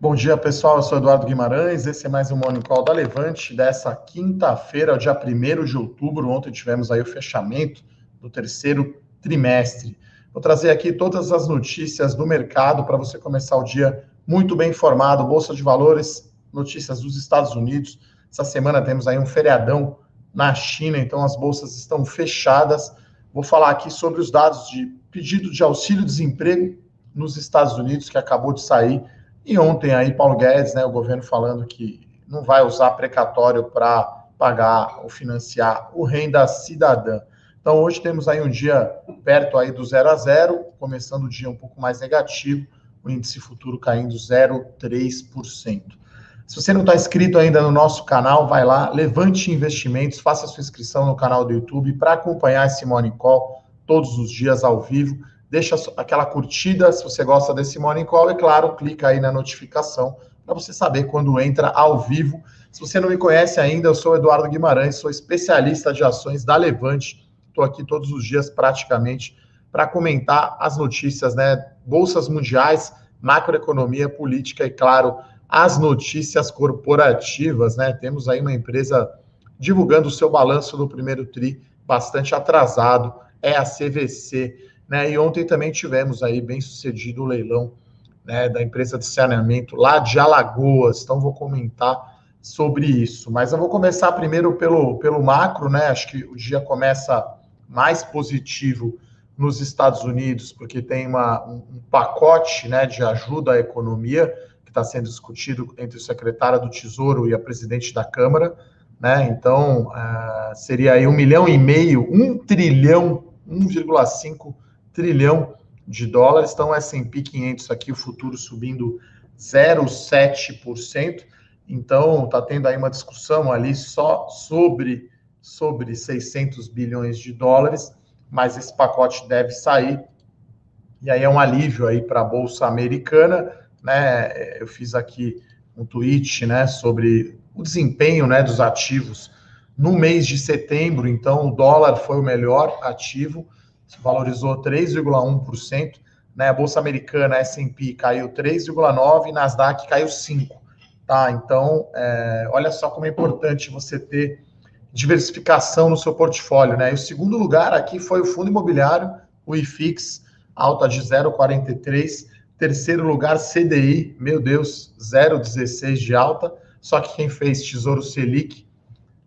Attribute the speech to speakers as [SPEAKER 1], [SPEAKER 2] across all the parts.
[SPEAKER 1] Bom dia, pessoal. Eu sou Eduardo Guimarães. Esse é mais um Morning Call da Levante dessa quinta-feira, dia 1 de outubro. Ontem tivemos aí o fechamento do terceiro trimestre. Vou trazer aqui todas as notícias do mercado para você começar o dia muito bem informado. Bolsa de Valores, notícias dos Estados Unidos. Essa semana temos aí um feriadão na China, então as bolsas estão fechadas. Vou falar aqui sobre os dados de pedido de auxílio-desemprego nos Estados Unidos, que acabou de sair e ontem aí Paulo Guedes, né, o governo falando que não vai usar precatório para pagar ou financiar o renda cidadã. Então hoje temos aí um dia perto aí do zero a zero, começando o dia um pouco mais negativo, o índice futuro caindo 0,3%. Se você não está inscrito ainda no nosso canal, vai lá, levante investimentos, faça sua inscrição no canal do YouTube para acompanhar esse Morning Call todos os dias ao vivo deixa aquela curtida se você gosta desse Morning Call e, claro, clica aí na notificação para você saber quando entra ao vivo. Se você não me conhece ainda, eu sou Eduardo Guimarães, sou especialista de ações da Levante. Estou aqui todos os dias praticamente para comentar as notícias, né? Bolsas mundiais, macroeconomia, política e, claro, as notícias corporativas, né? Temos aí uma empresa divulgando o seu balanço do primeiro TRI bastante atrasado, é a CVC. Né? E ontem também tivemos aí bem sucedido o leilão né, da empresa de saneamento lá de Alagoas. Então vou comentar sobre isso. Mas eu vou começar primeiro pelo, pelo macro, né? Acho que o dia começa mais positivo nos Estados Unidos, porque tem uma, um, pacote né, de ajuda à economia que está sendo discutido entre o secretário do Tesouro e a presidente da Câmara. Né? Então, uh, seria aí um milhão e meio, um trilhão, 1,5 trilhão de dólares. Então, S&P 500 aqui, o futuro subindo 0,7%. Então, está tendo aí uma discussão ali só sobre, sobre 600 bilhões de dólares, mas esse pacote deve sair. E aí é um alívio aí para a Bolsa Americana. Né? Eu fiz aqui um tweet né, sobre o desempenho né, dos ativos no mês de setembro. Então, o dólar foi o melhor ativo, se valorizou 3,1%, né? A bolsa americana S&P caiu 3,9 e Nasdaq caiu 5, tá? Então, é, olha só como é importante você ter diversificação no seu portfólio, né? E o segundo lugar aqui foi o fundo imobiliário, o IFIX, alta de 0,43. Terceiro lugar, CDI, meu Deus, 0,16 de alta. Só que quem fez Tesouro Selic,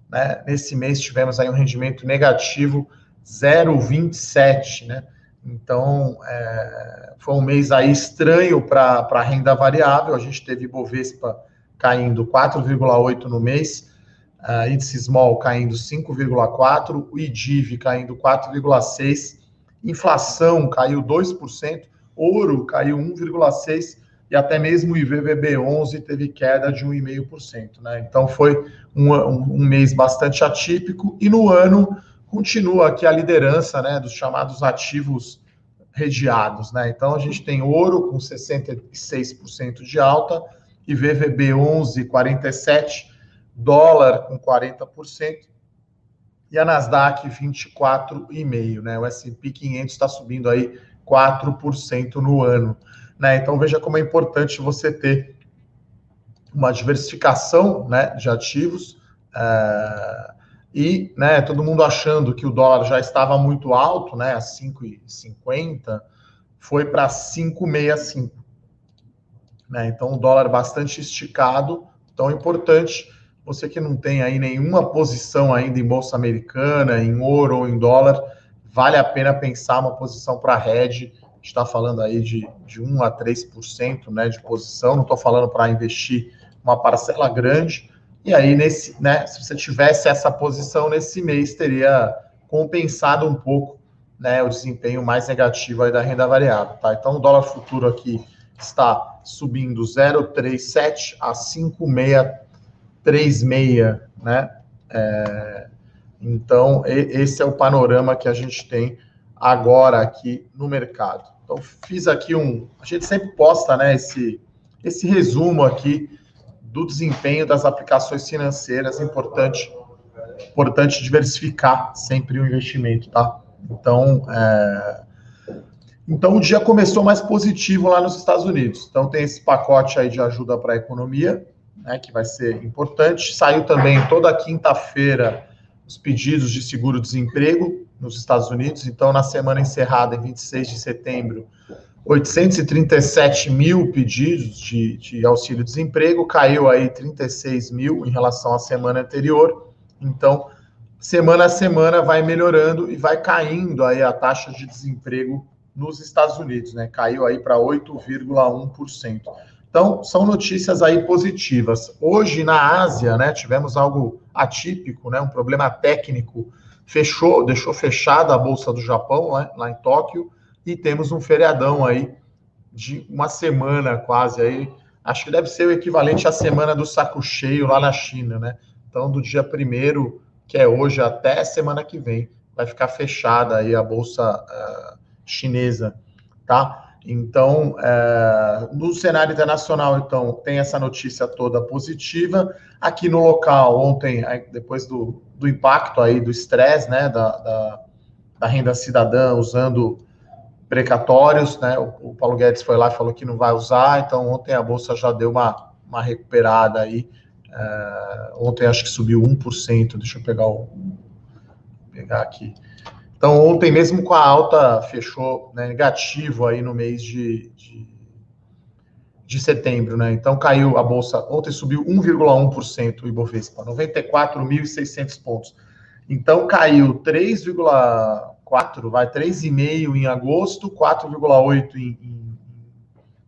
[SPEAKER 1] né? Nesse mês tivemos aí um rendimento negativo 0,27, né? Então, é, foi um mês aí estranho para a renda variável. A gente teve Bovespa caindo 4,8 no mês, uh, índice small caindo 5,4, o IDIV caindo 4,6, inflação caiu 2%, ouro caiu 1,6% e até mesmo o IVVB11 teve queda de 1,5%. Né? Então, foi um, um, mês bastante atípico e no ano continua aqui a liderança né, dos chamados ativos regiados. Né? Então, a gente tem ouro com 66% de alta, e VVB 11,47%, dólar com 40%, e a Nasdaq 24,5%. Né? O S&P 500 está subindo aí 4% no ano. Né? Então, veja como é importante você ter uma diversificação né, de ativos, uh, e né, todo mundo achando que o dólar já estava muito alto, né, a 5,50, foi para 5,65. Né? Então, o dólar bastante esticado, então importante, você que não tem aí nenhuma posição ainda em bolsa americana, em ouro ou em dólar, vale a pena pensar uma posição para hedge, está falando aí de, de 1 a 3% né, de posição, não estou falando para investir uma parcela grande, e aí, nesse, né, se você tivesse essa posição nesse mês, teria compensado um pouco né, o desempenho mais negativo da renda variável. Tá? Então, o dólar futuro aqui está subindo 0,37 a 5,636, né? É, então, esse é o panorama que a gente tem agora aqui no mercado. Então, fiz aqui um. A gente sempre posta né, esse, esse resumo aqui do desempenho das aplicações financeiras, importante, importante diversificar sempre o investimento, tá? Então, é... Então, o dia começou mais positivo lá nos Estados Unidos. Então, tem esse pacote aí de ajuda para a economia, né, que vai ser importante. Saiu também toda quinta-feira os pedidos de seguro-desemprego nos Estados Unidos. Então, na semana encerrada, em 26 de setembro, 837 mil pedidos de, de auxílio-desemprego, caiu aí 36 mil em relação à semana anterior. Então, semana a semana vai melhorando e vai caindo aí a taxa de desemprego nos Estados Unidos, né? Caiu aí para 8,1%. Então, são notícias aí positivas. Hoje, na Ásia, né, tivemos algo atípico, né, um problema técnico, fechou, deixou fechada a Bolsa do Japão, né, lá em Tóquio, e temos um feriadão aí de uma semana quase aí, acho que deve ser o equivalente à semana do saco cheio lá na China, né? Então, do dia primeiro, que é hoje, até semana que vem, vai ficar fechada aí a Bolsa uh, chinesa, tá? Então, é, no cenário internacional, então, tem essa notícia toda positiva. Aqui no local, ontem, depois do, do impacto aí, do estresse, né, da, da, da, renda cidadã usando precatórios, né, o, o, Paulo Guedes foi lá e falou que não vai usar, então ontem a Bolsa já deu uma, uma recuperada aí. É, ontem acho que subiu 1%, deixa eu pegar o... pegar aqui. Então, ontem mesmo com a alta, fechou né, negativo aí no mês de, de, de, setembro, né? Então, caiu a Bolsa, ontem subiu 1,1% o Ibovespa, 94.600 pontos. Então, caiu 3,4, vai 3,5 em agosto, 4,8 em, em,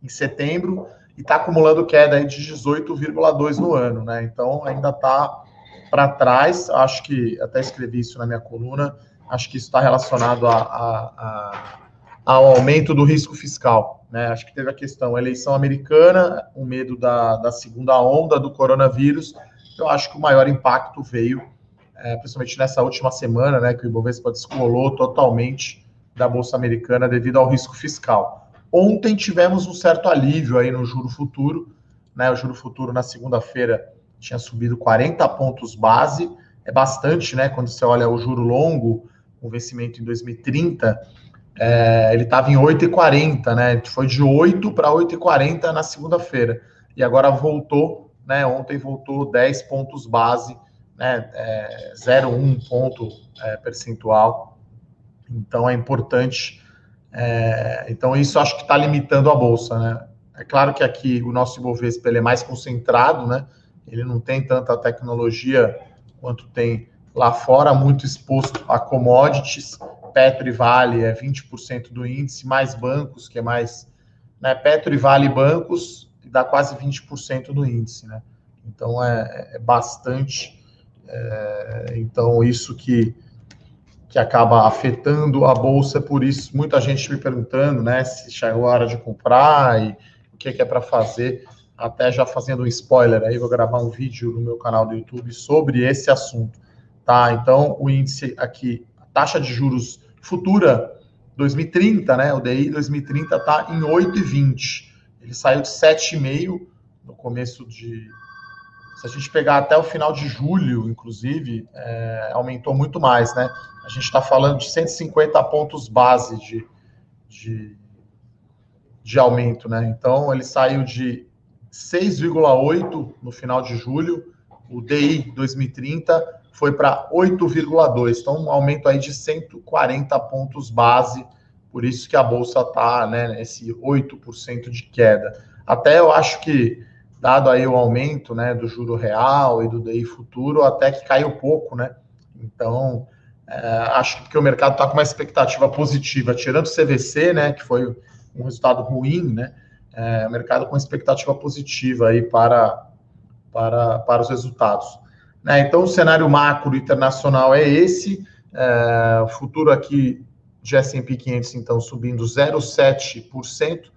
[SPEAKER 1] em setembro, e está acumulando queda de 18,2 no ano, né? Então, ainda está para trás, acho que até escrevi isso na minha coluna, acho que isso está relacionado a, a, a, ao aumento do risco fiscal. Né? Acho que teve a questão eleição americana, o medo da, da segunda onda do coronavírus. Eu acho que o maior impacto veio, é, principalmente nessa última semana, né, que o Ibovespa descolou totalmente da Bolsa Americana devido ao risco fiscal. Ontem tivemos um certo alívio aí no juro futuro, né, o juro futuro na segunda-feira tinha subido 40 pontos base, é bastante, né, quando você olha o juro longo, com vencimento em 2030, é, ele estava em 8,40, né? Foi de 8 para 8,40 na segunda-feira. E agora voltou, né? Ontem voltou 10 pontos base, né? É, 0,1 ponto é, percentual. Então é importante. É, então isso acho que está limitando a bolsa, né? É claro que aqui o nosso Ibovespa ele é mais concentrado, né? Ele não tem tanta tecnologia quanto tem lá fora, muito exposto a commodities. Petro e Vale é 20% do índice, mais bancos, que é mais. Né, Petro e Vale bancos, dá quase 20% do índice, né? Então é, é bastante. É, então, isso que, que acaba afetando a bolsa, por isso muita gente me perguntando né, se chegou a hora de comprar e o que, que é para fazer. Até já fazendo um spoiler aí, vou gravar um vídeo no meu canal do YouTube sobre esse assunto tá? Então, o índice aqui, a taxa de juros futura 2030, né? O DI 2030 está em 8,20. Ele saiu de 7,5 no começo de. Se a gente pegar até o final de julho, inclusive, é, aumentou muito mais, né? A gente está falando de 150 pontos base de, de, de aumento, né? Então, ele saiu de 6,8 no final de julho, o DI 2030 foi para 8,2, então um aumento aí de 140 pontos base, por isso que a bolsa está né, nesse 8% de queda. Até eu acho que, dado aí o aumento né, do juro real e do DI futuro, até que caiu pouco, né? Então, é, acho que o mercado está com uma expectativa positiva, tirando o CVC, né, que foi um resultado ruim, né? É, mercado com expectativa positiva aí para, para, para os resultados. Né? Então, o cenário macro internacional é esse. É, o futuro aqui de S&P 500, então, subindo 0,7%.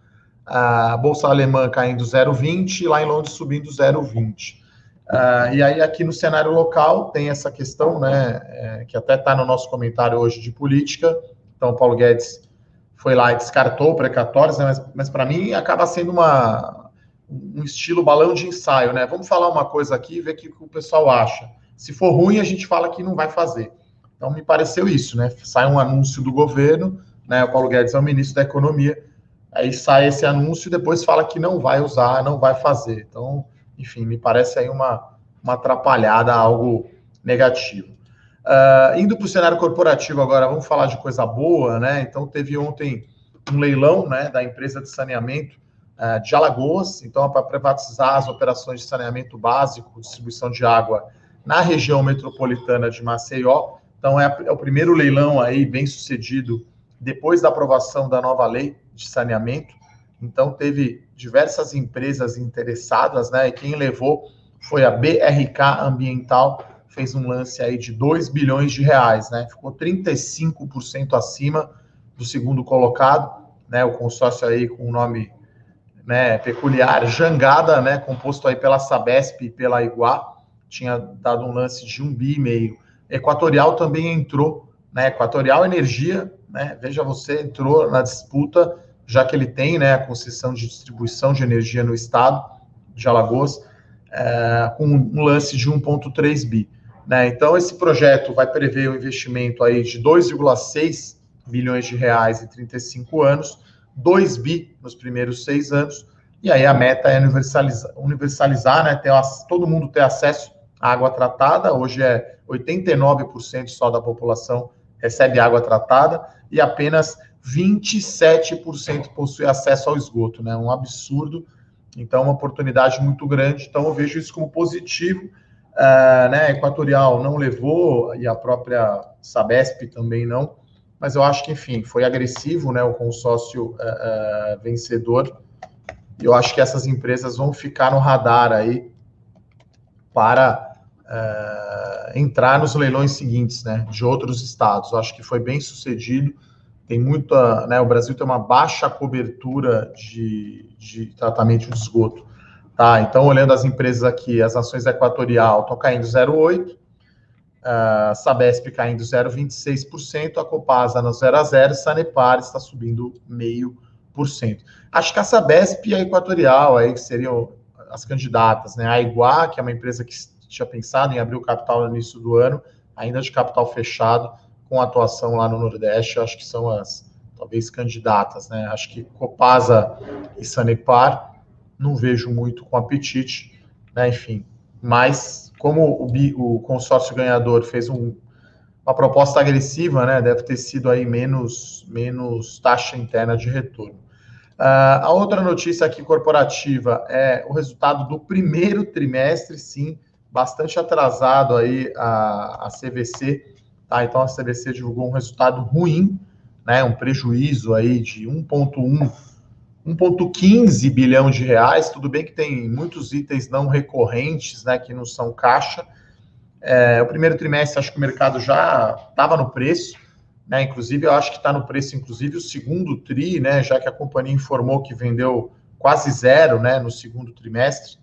[SPEAKER 1] A Bolsa Alemã caindo 0,20%. Lá em Londres, subindo 0,20%. Uh, e aí, aqui no cenário local, tem essa questão, né, é, que até está no nosso comentário hoje de política. Então, Paulo Guedes foi lá e descartou precatórios, né, mas, mas para mim acaba sendo uma, um estilo balão de ensaio, né? Vamos falar uma coisa aqui e ver o que o pessoal acha. Se for ruim, a gente fala que não vai fazer. Então, me pareceu isso, né? Sai um anúncio do governo, né? O Paulo Guedes é o ministro da Economia. Aí sai esse anúncio e depois fala que não vai usar, não vai fazer. Então, enfim, me parece aí uma, uma atrapalhada, algo negativo. Uh, indo para o cenário corporativo agora, vamos falar de coisa boa, né? Então, teve ontem um leilão né, da empresa de saneamento uh, de Alagoas, então, é para privatizar as operações de saneamento básico, distribuição de água na região metropolitana de Maceió. Então, é, é o primeiro leilão aí bem sucedido depois da aprovação da nova lei de saneamento. Então, teve diversas empresas interessadas, né? E quem levou foi a BRK Ambiental, fez um lance aí de 2 bilhões de reais, né? Ficou 35% acima do segundo colocado, né? O consórcio aí com o nome né, peculiar, Jangada, né? Composto aí pela Sabesp e pela Iguá, tinha dado um lance de um bi e meio. Equatorial também entrou, né? Equatorial Energia, né? Veja você, entrou na disputa, já que ele tem né, a concessão de distribuição de energia no estado de Alagoas, é, com um lance de 1,3 bi. Né? Então, esse projeto vai prever um investimento aí de 2,6 bilhões de reais em 35 anos, 2 bi nos primeiros seis anos, e aí a meta é universalizar, universalizar né? Ter, todo mundo ter acesso à água tratada, hoje é 89% só da população recebe água tratada, e apenas 27% possui acesso ao esgoto, né? Um absurdo. Então, uma oportunidade muito grande. Então, eu vejo isso como positivo. Uh, né, Equatorial não levou, e a própria Sabesp também não, mas eu acho que, enfim, foi agressivo né, o consórcio uh, uh, vencedor, e eu acho que essas empresas vão ficar no radar aí para entrar nos leilões seguintes né, de outros estados. Eu acho que foi bem sucedido tem muita, né, o Brasil tem uma baixa cobertura de, de tratamento de esgoto, tá? Então, olhando as empresas aqui, as ações Equatorial estão caindo 0,8%, a Sabesp caindo 0,26%, a Copasa no 0 a 0, Sanepar está subindo 0,5%. Acho que a Sabesp e a Equatorial aí que seriam as candidatas, né? A Iguá, que é uma empresa que tinha pensado em abrir o capital no início do ano, ainda de capital fechado, com atuação lá no Nordeste, acho que são as talvez candidatas, né? Acho que Copasa e Sanepar não vejo muito com apetite, né? Enfim, mas como o, o consórcio ganhador fez um, uma proposta agressiva, né? Deve ter sido aí menos menos taxa interna de retorno. Uh, a outra notícia aqui corporativa é o resultado do primeiro trimestre, sim, bastante atrasado aí a, a CVC Tá? Então a CBC divulgou um resultado ruim, né, um prejuízo aí de 1,1 1,15 bilhão de reais. Tudo bem que tem muitos itens não recorrentes, né, que não são caixa. É, o primeiro trimestre, acho que o mercado já estava no preço, né? Inclusive, eu acho que está no preço, inclusive, o segundo TRI, né? Já que a companhia informou que vendeu quase zero, né, no segundo trimestre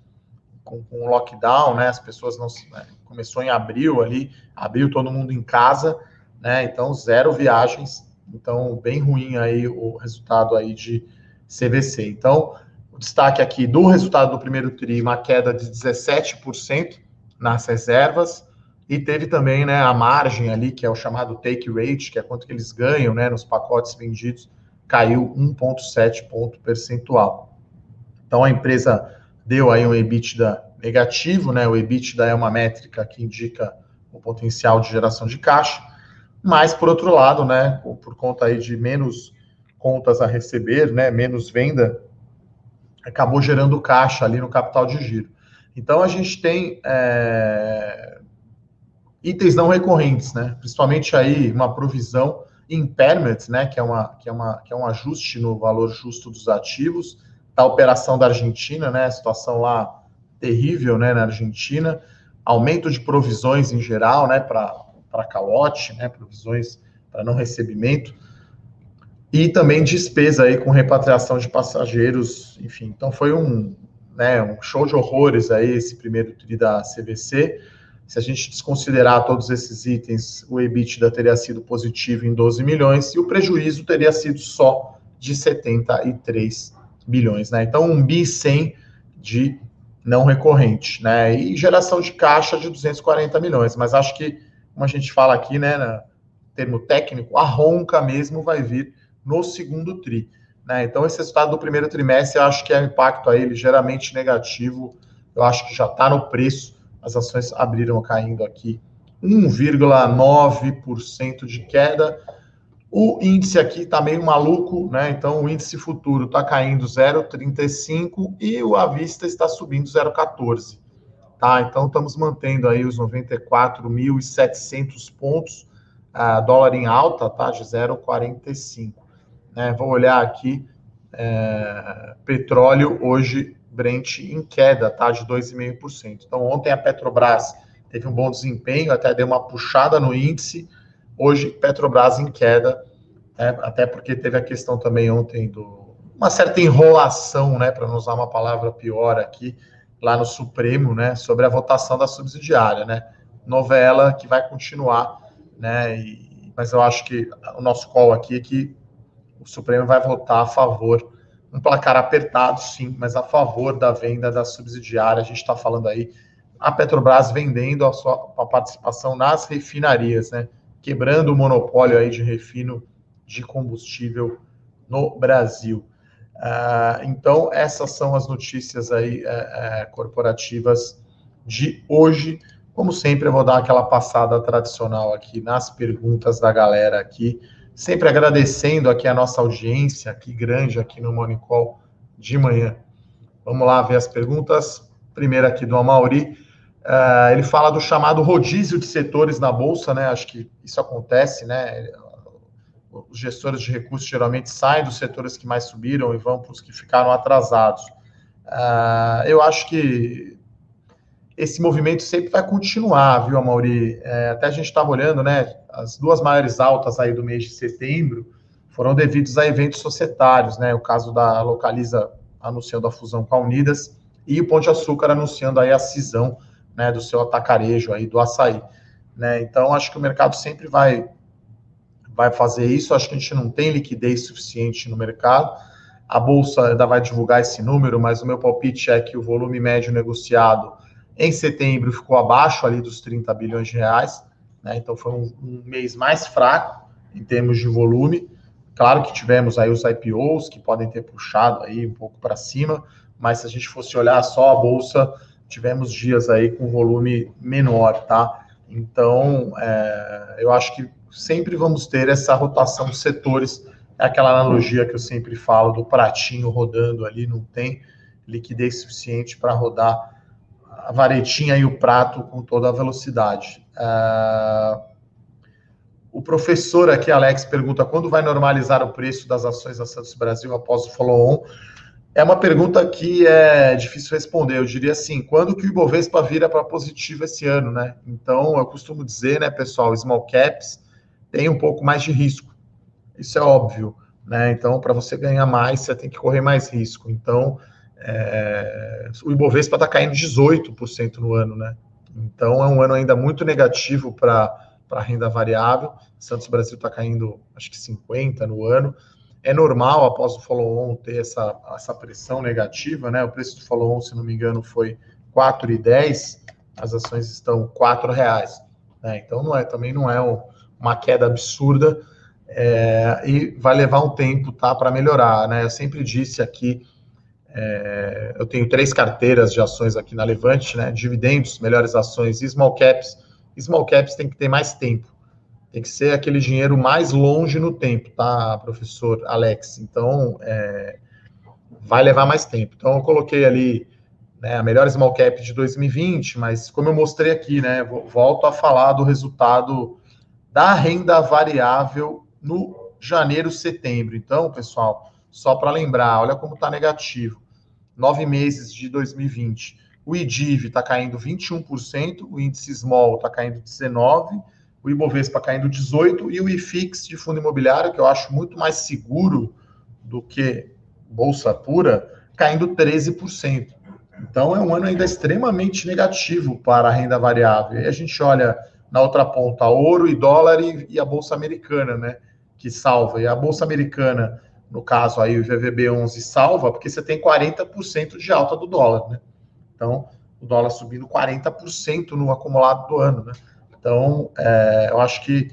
[SPEAKER 1] com, com o lockdown, né? As pessoas não né, começou em abril ali, abril todo mundo em casa, né? Então zero viagens, então bem ruim aí o resultado aí de CVC. Então o destaque aqui do resultado do primeiro tri, uma queda de 17% nas reservas e teve também, né, a margem ali que é o chamado take rate, que é quanto que eles ganham, né, nos pacotes vendidos, caiu 1,7 ponto percentual. Então a empresa deu aí um EBITDA negativo, né? O EBITDA é uma métrica que indica o potencial de geração de caixa, mas por outro lado, né, por conta aí de menos contas a receber, né, menos venda, acabou gerando caixa ali no capital de giro. Então a gente tem é, itens não recorrentes, né? Principalmente aí uma provisão impairment, né? Que é uma que é uma que é um ajuste no valor justo dos ativos da operação da Argentina, né? A situação lá terrível, né, na Argentina, aumento de provisões em geral, né, para calote, né, provisões para não recebimento, e também despesa aí com repatriação de passageiros, enfim. Então foi um, né, um show de horrores aí esse primeiro tri da CVC. Se a gente desconsiderar todos esses itens, o EBITDA teria sido positivo em 12 milhões e o prejuízo teria sido só de 73 bilhões, né? Então, um bi 100 de não recorrente, né? E geração de caixa de 240 milhões. Mas acho que, como a gente fala aqui, né, no termo técnico, a ronca mesmo vai vir no segundo TRI. Né? Então, esse resultado do primeiro trimestre, eu acho que é um impacto aí ligeiramente negativo. Eu acho que já está no preço. As ações abriram caindo aqui 1,9% de queda. O índice aqui está meio maluco, né? Então, o índice futuro está caindo 0,35 e o à vista está subindo 0,14. Tá? Então, estamos mantendo aí os 94.700 pontos, uh, dólar em alta, tá? De 0,45. Né? Vou olhar aqui, é, petróleo hoje, Brent em queda, tá? De 2,5%. Então, ontem a Petrobras teve um bom desempenho, até deu uma puxada no índice. Hoje, Petrobras em queda, né? até porque teve a questão também ontem do uma certa enrolação, né, para não usar uma palavra pior aqui, lá no Supremo, né, sobre a votação da subsidiária, né? Novela que vai continuar, né? E, mas eu acho que o nosso call aqui é que o Supremo vai votar a favor, um placar apertado, sim, mas a favor da venda da subsidiária. A gente está falando aí a Petrobras vendendo a sua a participação nas refinarias, né? Quebrando o monopólio aí de refino de combustível no Brasil. Uh, então, essas são as notícias aí uh, uh, corporativas de hoje. Como sempre, eu vou dar aquela passada tradicional aqui nas perguntas da galera aqui. Sempre agradecendo aqui a nossa audiência, aqui grande, aqui no Monicol de manhã. Vamos lá ver as perguntas. Primeiro aqui do Amauri. Uh, ele fala do chamado rodízio de setores na Bolsa, né? Acho que isso acontece, né? Os gestores de recursos geralmente saem dos setores que mais subiram e vão para os que ficaram atrasados. Uh, eu acho que esse movimento sempre vai continuar, viu, Amauri? É, até a gente estava olhando, né? As duas maiores altas aí do mês de setembro foram devidos a eventos societários, né? O caso da Localiza anunciando a fusão com a Unidas e o de Açúcar anunciando aí a cisão, né, do seu atacarejo aí do açaí, né? Então acho que o mercado sempre vai vai fazer isso. Acho que a gente não tem liquidez suficiente no mercado. A bolsa ainda vai divulgar esse número, mas o meu palpite é que o volume médio negociado em setembro ficou abaixo ali dos 30 bilhões de reais, né? Então foi um, um mês mais fraco em termos de volume. Claro que tivemos aí os IPOs que podem ter puxado aí um pouco para cima, mas se a gente fosse olhar só a bolsa, tivemos dias aí com volume menor, tá? Então, é, eu acho que sempre vamos ter essa rotação de setores. É aquela analogia que eu sempre falo do pratinho rodando ali, não tem liquidez suficiente para rodar a varetinha e o prato com toda a velocidade. Uh, o professor aqui, Alex, pergunta quando vai normalizar o preço das ações da Santos Brasil após o follow-on. É uma pergunta que é difícil responder. Eu diria assim, quando que o Ibovespa vira para positivo esse ano, né? Então, eu costumo dizer, né, pessoal, small caps tem um pouco mais de risco. Isso é óbvio, né? Então, para você ganhar mais, você tem que correr mais risco. Então, é, o Ibovespa está caindo 18% no ano, né? Então é um ano ainda muito negativo para a renda variável. Santos Brasil está caindo, acho que 50% no ano. É normal, após o follow-on, ter essa, essa pressão negativa, né? O preço do follow-on, se não me engano, foi R$ 4,10, as ações estão R$ reais. Né? Então não é, também não é um, uma queda absurda é, e vai levar um tempo tá, para melhorar. Né? Eu sempre disse aqui é, eu tenho três carteiras de ações aqui na Levante, né? Dividendos, melhores ações e small caps. Small caps tem que ter mais tempo. Tem que ser aquele dinheiro mais longe no tempo, tá, professor Alex? Então, é, vai levar mais tempo. Então, eu coloquei ali né, a melhor small cap de 2020, mas como eu mostrei aqui, né? Volto a falar do resultado da renda variável no janeiro, setembro. Então, pessoal, só para lembrar, olha como está negativo nove meses de 2020, o IDIV está caindo 21%, o índice Small está caindo 19%, o Ibovespa caindo 18% e o IFIX de fundo imobiliário, que eu acho muito mais seguro do que bolsa pura, caindo 13%. Então é um ano ainda extremamente negativo para a renda variável. E a gente olha na outra ponta ouro e dólar e, e a bolsa americana, né, que salva. E a bolsa americana no caso aí o VVB11 salva, porque você tem 40% de alta do dólar, né? Então, o dólar subindo 40% no acumulado do ano, né? Então, é, eu acho que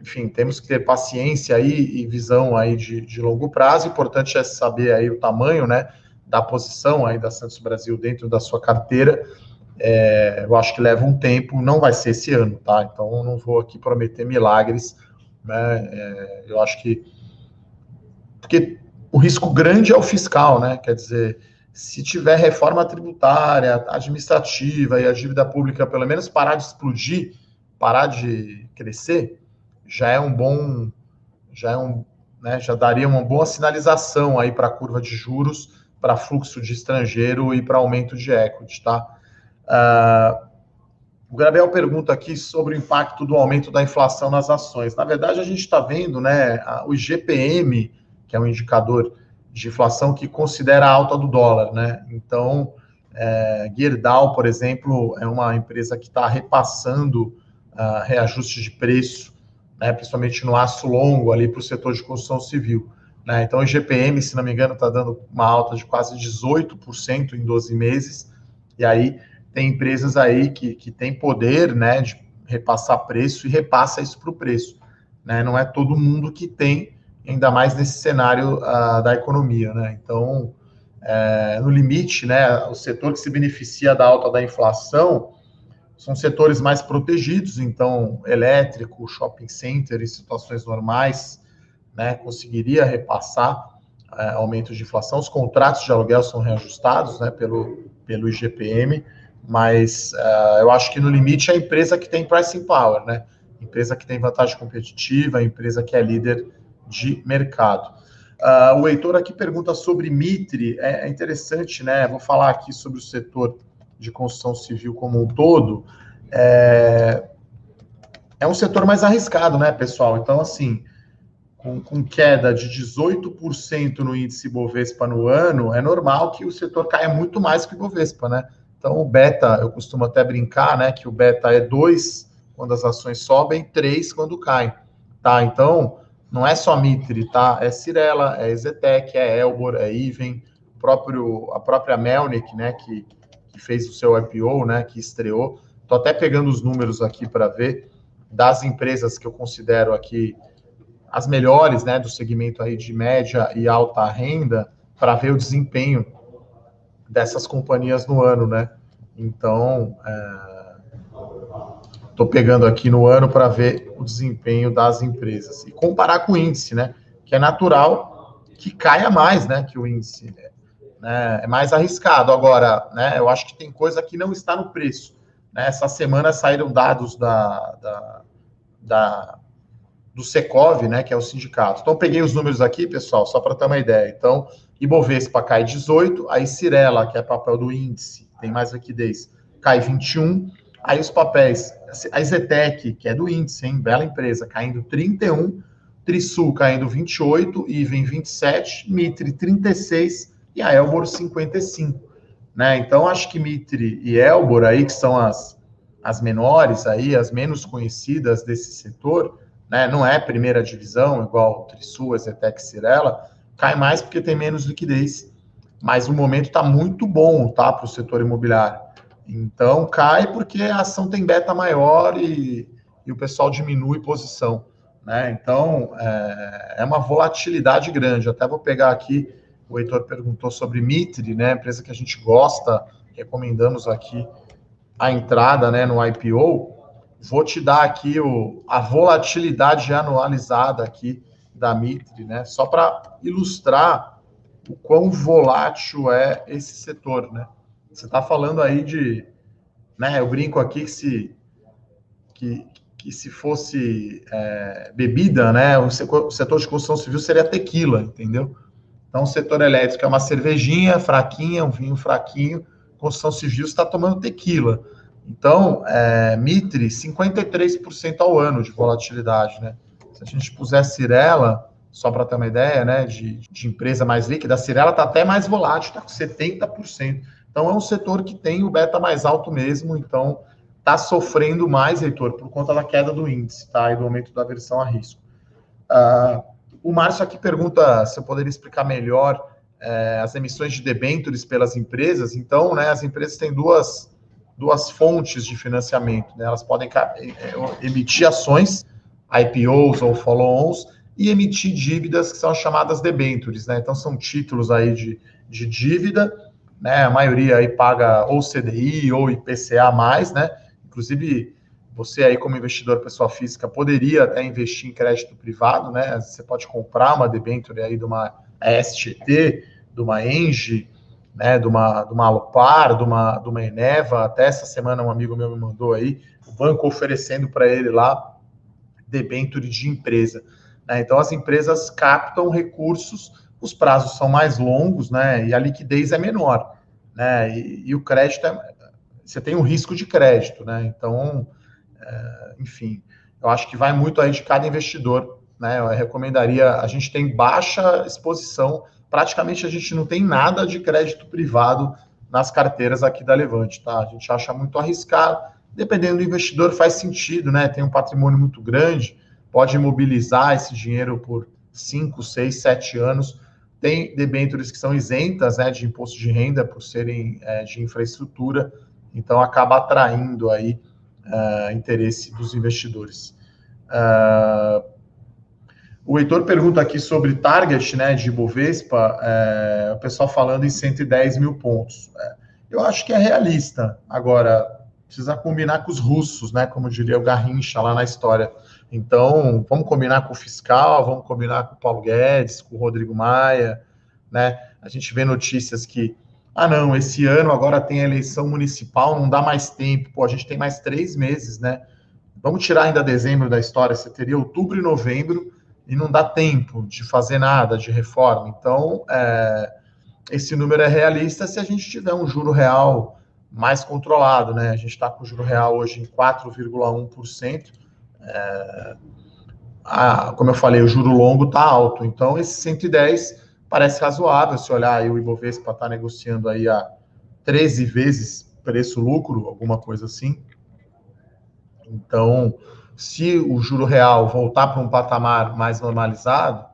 [SPEAKER 1] enfim, temos que ter paciência aí e visão aí de, de longo prazo. O importante é saber aí o tamanho, né, da posição aí da Santos Brasil dentro da sua carteira. É, eu acho que leva um tempo, não vai ser esse ano, tá? Então eu não vou aqui prometer milagres, né? É, eu acho que porque o risco grande é o fiscal, né? Quer dizer, se tiver reforma tributária, administrativa e a dívida pública pelo menos parar de explodir, parar de crescer, já é um bom, já é um, né, já daria uma boa sinalização aí para a curva de juros, para fluxo de estrangeiro e para aumento de equity, tá? Uh, o Gabriel pergunta aqui sobre o impacto do aumento da inflação nas ações. Na verdade, a gente está vendo, né, o IGPM, que é um indicador de inflação que considera a alta do dólar, né? Então, é, Gerdau, por exemplo, é uma empresa que está repassando uh, reajuste de preço, né, principalmente no aço longo ali para o setor de construção civil. Né? Então, o IGPM, se não me engano, está dando uma alta de quase 18% em 12 meses. E aí tem empresas aí que, que têm poder né, de repassar preço e repassa isso para o preço. Né? Não é todo mundo que tem ainda mais nesse cenário uh, da economia, né? Então, é, no limite, né, o setor que se beneficia da alta da inflação são setores mais protegidos, então, elétrico, shopping center, em situações normais, né, conseguiria repassar é, de inflação. Os contratos de aluguel são reajustados, né, pelo, pelo IGPM, mas uh, eu acho que no limite é a empresa que tem pricing power, né, empresa que tem vantagem competitiva, empresa que é líder de mercado. Uh, o Heitor aqui pergunta sobre Mitre, é, é, interessante, né? Vou falar aqui sobre o setor de construção civil como um todo. É, é um setor mais arriscado, né, pessoal? Então, assim, com, com queda de 18% no índice Bovespa no ano, é normal que o setor caia muito mais que o Bovespa, né? Então, o beta, eu costumo até brincar, né, que o beta é 2 quando as ações sobem, 3 quando caem, tá? Então, não é só Mitre, tá? É Cirela, é Ezetec, é Elbor, é Iven, próprio, a própria Melnick, né, que, que fez o seu IPO, né, que estreou. Tô até pegando os números aqui para ver das empresas que eu considero aqui as melhores, né, do segmento aí de média e alta renda, para ver o desempenho dessas companhias no ano, né? Então, é Estou pegando aqui no ano para ver o desempenho das empresas e comparar com o índice, né? Que é natural que caia mais, né? Que o índice né? é mais arriscado. Agora, né? Eu acho que tem coisa que não está no preço. Né? Essa semana saíram dados da, da, da do Secov, né? Que é o sindicato. Então, peguei os números aqui, pessoal, só para ter uma ideia. Então, Ibovespa cai 18, aí Cirela, que é papel do índice, tem mais liquidez, cai 21. Aí os papéis a Zetec, que é do índice, hein? Bela empresa, caindo 31, Trisul caindo 28, Iven 27, Mitre 36 e a Elbor 55. Né? Então, acho que Mitre e Elbor aí, que são as, as menores aí, as menos conhecidas desse setor, né? não é primeira divisão, igual Trisul, Zetec, Cirela, cai mais porque tem menos liquidez. Mas o momento está muito bom tá, para o setor imobiliário. Então cai porque a ação tem beta maior e, e o pessoal diminui posição. Né? Então é, é, uma volatilidade grande. Até vou pegar aqui, o Heitor perguntou sobre Mitre, né? empresa que a gente gosta, recomendamos aqui a entrada né, no IPO. Vou te dar aqui o, a volatilidade anualizada aqui da Mitre, né? Só para ilustrar o quão volátil é esse setor, né? Você está falando aí de, né? Eu brinco aqui que se que, que se fosse é, bebida, né? O setor de construção civil seria tequila, entendeu? Então, o setor elétrico é uma cervejinha fraquinha, um vinho fraquinho. Construção civil está tomando tequila. Então, é, Mitre, 53% ao ano de volatilidade, né? Se a gente pusesse Cirela, só para ter uma ideia, né, de, de empresa mais líquida, a Cirela está até mais volátil, está com 70%. Então, é um setor que tem o beta mais alto mesmo, então está sofrendo mais, Heitor, por conta da queda do índice, tá? E do aumento da aversão a risco. Uh, o Márcio aqui pergunta se eu poderia explicar melhor eh, as emissões de debêntures pelas empresas. Então, né, as empresas têm duas, duas fontes de financiamento. Né? Elas podem eh, emitir ações IPOs ou follow-ons, e emitir dívidas que são chamadas debentures, né? Então são títulos aí de, de dívida, né? A maioria aí paga ou CDI ou IPCA mais, né? Inclusive você aí como investidor pessoa física poderia até investir em crédito privado, né? Você pode comprar uma debenture aí de uma STT, de uma Engie, né, de uma, de uma Alupar, de uma, de uma Eneva, até essa semana um amigo meu me mandou aí, o banco oferecendo para ele lá debenture de empresa. Né? Então as empresas captam recursos, os prazos são mais longos, né, e a liquidez é menor, né, e, e o crédito é, você tem um risco de crédito, né, então, é, enfim, eu acho que vai muito aí de cada investidor, né, eu recomendaria, a gente tem baixa exposição praticamente a gente não tem nada de crédito privado nas carteiras aqui da Levante, tá? A gente acha muito arriscado. Dependendo do investidor, faz sentido, né? Tem um patrimônio muito grande, pode imobilizar esse dinheiro por 5, 6, 7 anos. Tem debêntures que são isentas né, de imposto de renda por serem é, de infraestrutura, então acaba atraindo aí uh, interesse dos investidores. Uh, o Heitor pergunta aqui sobre target né, de Bovespa, é, o pessoal falando em 110 mil pontos. É, eu acho que é realista. Agora, precisa combinar com os russos, né? Como diria o Garrincha lá na história. Então, vamos combinar com o fiscal, vamos combinar com o Paulo Guedes, com o Rodrigo Maia, né? A gente vê notícias que, ah, não, esse ano agora tem a eleição municipal, não dá mais tempo. Pô, a gente tem mais três meses, né? Vamos tirar ainda dezembro da história, você teria outubro e novembro e não dá tempo de fazer nada de reforma. Então, é, esse número é realista se a gente tiver um juro real mais controlado, né? A gente está com o juro real hoje em 4,1%. É, a, como eu falei, o juro longo está alto. Então, esse 110 parece razoável. Se olhar aí, o Ibovespa está negociando aí a 13 vezes preço-lucro, alguma coisa assim. Então, se o juro real voltar para um patamar mais normalizado,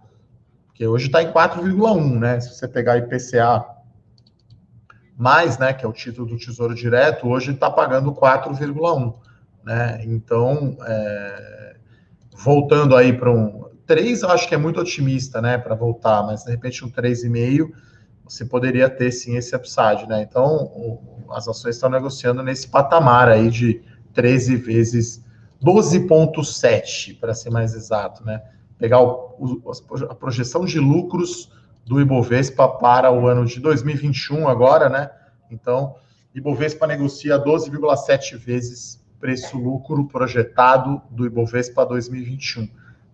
[SPEAKER 1] que hoje está em 4,1, né? Se você pegar IPCA mais, né, que é o título do Tesouro Direto, hoje está pagando 4,1, né? Então, é, voltando aí para um 3, eu acho que é muito otimista, né, para voltar, mas de repente um 3,5 você poderia ter sim esse upside, né? Então, o, as ações estão negociando nesse patamar aí de 13 vezes 12,7 para ser mais exato, né? Pegar o, a projeção de lucros do Ibovespa para o ano de 2021 agora, né? Então, Ibovespa negocia 12,7 vezes preço-lucro projetado do Ibovespa 2021.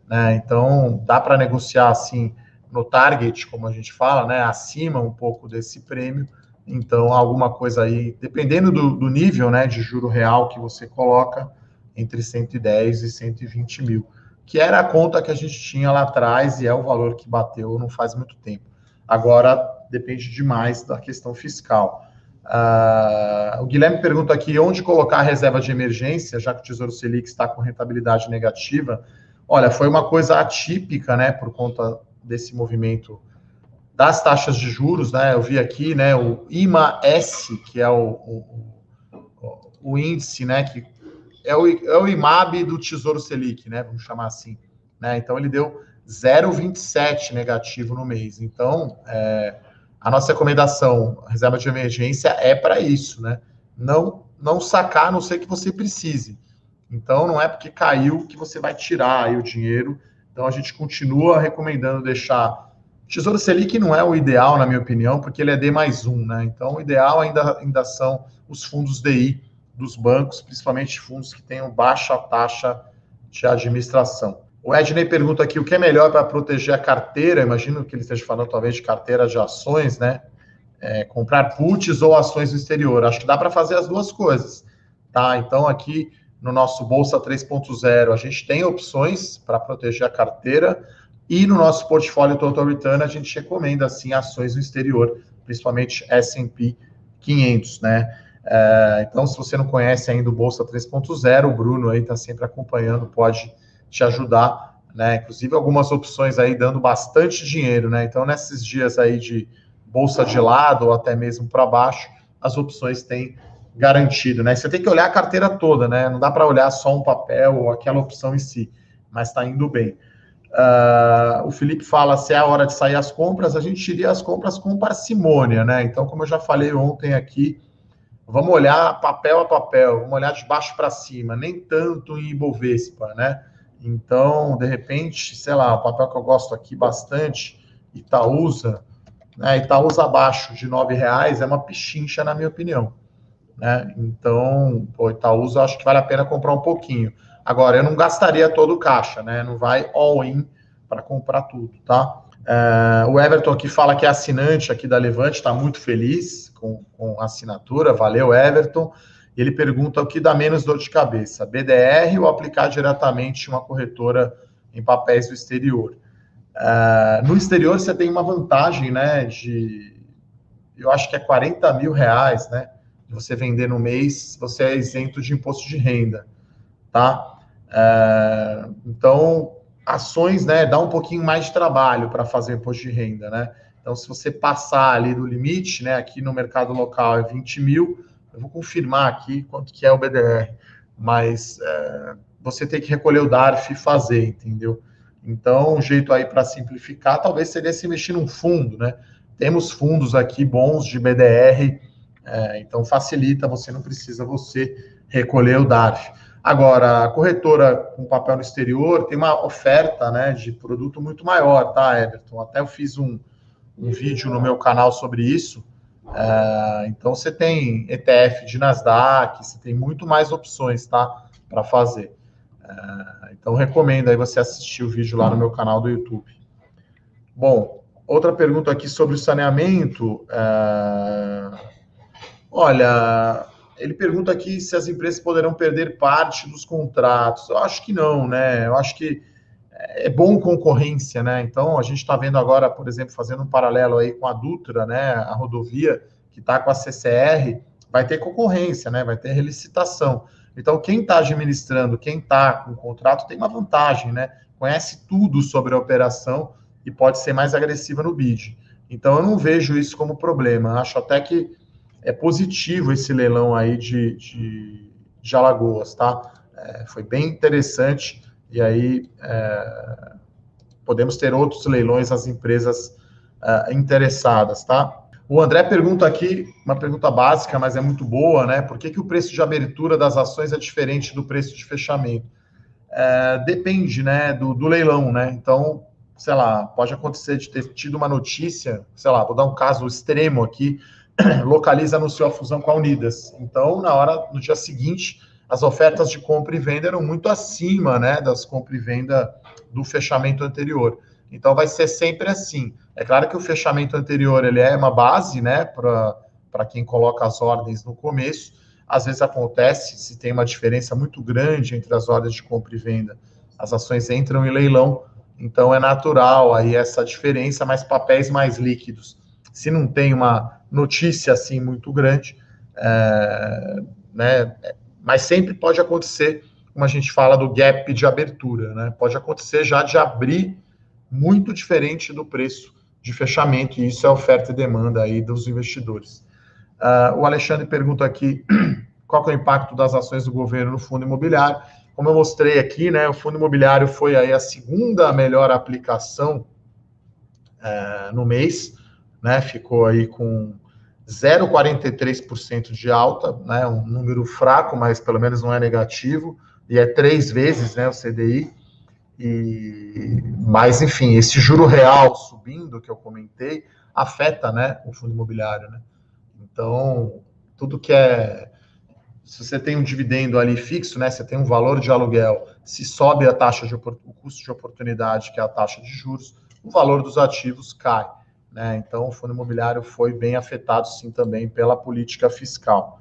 [SPEAKER 1] Né? Então, dá para negociar assim no target, como a gente fala, né? Acima um pouco desse prêmio. Então, alguma coisa aí, dependendo do, do nível né, de juro real que você coloca, entre 110 e 120 mil, que era a conta que a gente tinha lá atrás e é o valor que bateu não faz muito tempo. Agora depende demais da questão fiscal. Uh, o Guilherme pergunta aqui onde colocar a reserva de emergência, já que o Tesouro Selic está com rentabilidade negativa. Olha, foi uma coisa atípica, né, por conta desse movimento das taxas de juros, né? Eu vi aqui, né, o IMA-S, que é o, o, o índice, né, que é o, é o IMAB do Tesouro Selic, né? Vamos chamar assim. Né? Então, ele deu 0,27 negativo no mês. Então, é, a nossa recomendação, reserva de emergência, é para isso, né? Não, não sacar, a não ser que você precise. Então, não é porque caiu que você vai tirar aí o dinheiro. Então, a gente continua recomendando deixar. Tesouro Selic não é o ideal, na minha opinião, porque ele é D mais um, né? Então, o ideal ainda, ainda são os fundos DI dos bancos, principalmente fundos que tenham baixa taxa de administração. O Edney pergunta aqui o que é melhor para proteger a carteira. Imagino que ele esteja falando talvez de carteira de ações, né? É, comprar puts ou ações no exterior. Acho que dá para fazer as duas coisas, tá? Então aqui no nosso Bolsa 3.0 a gente tem opções para proteger a carteira e no nosso portfólio Total Return a gente recomenda assim ações no exterior, principalmente S&P 500, né? É, então, se você não conhece ainda o Bolsa 3.0, o Bruno aí está sempre acompanhando, pode te ajudar, né? Inclusive algumas opções aí dando bastante dinheiro, né? Então, nesses dias aí de bolsa de lado ou até mesmo para baixo, as opções têm garantido, né? Você tem que olhar a carteira toda, né? Não dá para olhar só um papel ou aquela opção em si. mas está indo bem. Uh, o Felipe fala se é a hora de sair as compras, a gente iria as compras com parcimônia, né? Então, como eu já falei ontem aqui, vamos olhar papel a papel, vamos olhar de baixo para cima, nem tanto em Ibovespa, né? Então, de repente, sei lá, o papel que eu gosto aqui bastante, Itaúsa, né? Itaúsa abaixo de R$ reais é uma pichincha, na minha opinião. Né? Então, o Itaúsa acho que vale a pena comprar um pouquinho. Agora, eu não gastaria todo o caixa, né? Não vai all-in para comprar tudo, tá? É, o Everton aqui fala que é assinante aqui da Levante, está muito feliz com, com a assinatura. Valeu, Everton. Ele pergunta o que dá menos dor de cabeça, BDR ou aplicar diretamente uma corretora em papéis do exterior? Uh, no exterior você tem uma vantagem, né, de, eu acho que é 40 mil reais, né, você vender no mês, você é isento de imposto de renda, tá? Uh, então, ações, né, dá um pouquinho mais de trabalho para fazer imposto de renda, né? Então, se você passar ali do limite, né, aqui no mercado local é 20 mil, eu vou confirmar aqui quanto que é o BDR, mas uh, você tem que recolher o DARF e fazer, entendeu? Então, um jeito aí para simplificar talvez seria se mexer num fundo, né? Temos fundos aqui bons de BDR, é, então facilita, você não precisa você recolher o DARF. Agora, a corretora com papel no exterior tem uma oferta né, de produto muito maior, tá, Everton? Até eu fiz um, um vídeo no meu canal sobre isso. É, então, você tem ETF de Nasdaq, você tem muito mais opções, tá? Para fazer. É, então, recomendo aí você assistir o vídeo lá no meu canal do YouTube. Bom, outra pergunta aqui sobre o saneamento. É... Olha, ele pergunta aqui se as empresas poderão perder parte dos contratos. Eu acho que não, né? Eu acho que é bom concorrência, né? Então, a gente está vendo agora, por exemplo, fazendo um paralelo aí com a Dutra, né? A rodovia que está com a CCR, vai ter concorrência, né? Vai ter relicitação. Então, quem está administrando, quem está com o contrato, tem uma vantagem, né? Conhece tudo sobre a operação e pode ser mais agressiva no bid. Então, eu não vejo isso como problema. Acho até que é positivo esse leilão aí de, de, de Alagoas, tá? É, foi bem interessante e aí é, podemos ter outros leilões as empresas é, interessadas, tá? O André pergunta aqui, uma pergunta básica, mas é muito boa, né? Por que, que o preço de abertura das ações é diferente do preço de fechamento? É, depende, né, do, do, leilão, né? Então, sei lá, pode acontecer de ter tido uma notícia, sei lá, vou dar um caso extremo aqui, Localiza anunciou a fusão com a Unidas. Então, na hora, no dia seguinte, as ofertas de compra e venda eram muito acima, né, das compra e venda do fechamento anterior. Então, vai ser sempre assim. É claro que o fechamento anterior ele é uma base, né, para quem coloca as ordens no começo. Às vezes acontece, se tem uma diferença muito grande entre as ordens de compra e venda, as ações entram em leilão, então é natural aí essa diferença, mas papéis mais líquidos. Se não tem uma notícia assim muito grande, é, né, mas sempre pode acontecer, como a gente fala do gap de abertura, né? Pode acontecer já de abrir muito diferente do preço de fechamento, e isso é oferta e demanda aí dos investidores. Uh, o Alexandre pergunta aqui qual é o impacto das ações do governo no fundo imobiliário. Como eu mostrei aqui, né, o fundo imobiliário foi aí a segunda melhor aplicação uh, no mês, né, ficou aí com 0,43% de alta, né, um número fraco, mas pelo menos não é negativo, e é três vezes né, o CDI. E, mas, enfim, esse juro real subindo, que eu comentei, afeta né, o fundo imobiliário. Né? Então, tudo que é. Se você tem um dividendo ali fixo, né, você tem um valor de aluguel, se sobe a taxa de o custo de oportunidade, que é a taxa de juros, o valor dos ativos cai. Né? Então, o fundo imobiliário foi bem afetado, sim, também pela política fiscal.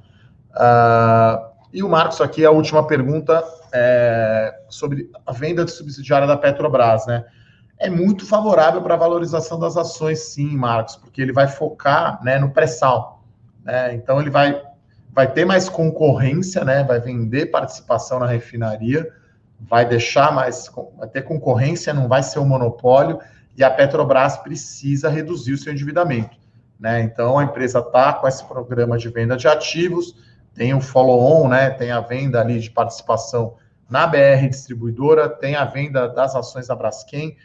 [SPEAKER 1] Uh, e o Marcos, aqui, a última pergunta é, sobre a venda de subsidiária da Petrobras, né? É muito favorável para a valorização das ações, sim, Marcos, porque ele vai focar né, no pré-sal. Né? Então, ele vai, vai ter mais concorrência, né? Vai vender participação na refinaria, vai deixar mais, vai ter concorrência, não vai ser um monopólio, e a Petrobras precisa reduzir o seu endividamento. Né? Então, a empresa está com esse programa de venda de ativos, tem o follow-on, né? Tem a venda ali de participação na BR Distribuidora, tem a venda das ações da Braskem,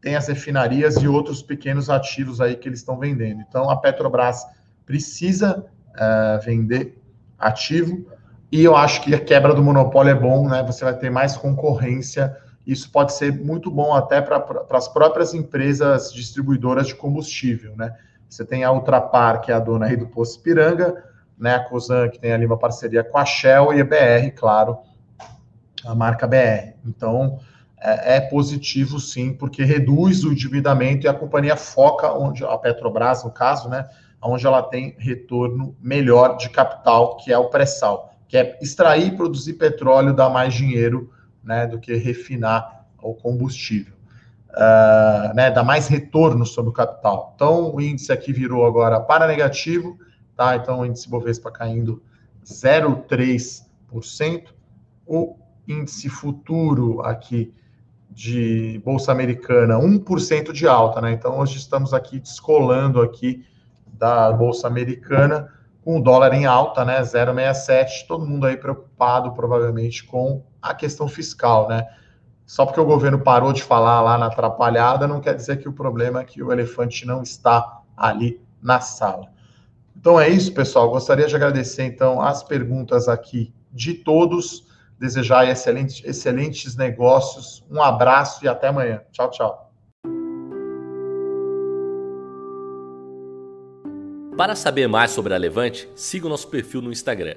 [SPEAKER 1] tem as refinarias e outros pequenos ativos aí que eles estão vendendo. Então, a Petrobras precisa uh, vender ativo e eu acho que a quebra do monopólio é bom, né? Você vai ter mais concorrência. Isso pode ser muito bom até para as próprias empresas distribuidoras de combustível, né? Você tem a Ultrapar, que é a dona aí do Poço Piranga, né? A Cosan, que tem ali uma parceria com a Shell, e a BR, claro, a marca BR. Então, é, é, positivo sim, porque reduz o endividamento e a companhia foca onde a Petrobras, no caso, né? Onde ela tem retorno melhor de capital, que é o pré-sal, que é extrair e produzir petróleo dá mais dinheiro né, do que refinar o combustível. Uh, né, dá mais retorno sobre o capital. Então, o índice aqui virou agora para negativo, tá? Então, o índice Bovespa caindo 0,3%. O índice futuro aqui de Bolsa Americana, 1% de alta, né? Então, hoje estamos aqui descolando aqui da Bolsa Americana com o dólar em alta, né? 0,67. Todo mundo aí preocupado, provavelmente, com a questão fiscal, né? Só porque o governo parou de falar lá na atrapalhada, não quer dizer que o problema é que o elefante não está ali na sala. Então é isso, pessoal. Gostaria de agradecer então as perguntas aqui de todos, desejar excelentes, excelentes negócios. Um abraço e até amanhã. Tchau, tchau.
[SPEAKER 2] Para saber mais sobre a Levante, siga o nosso perfil no Instagram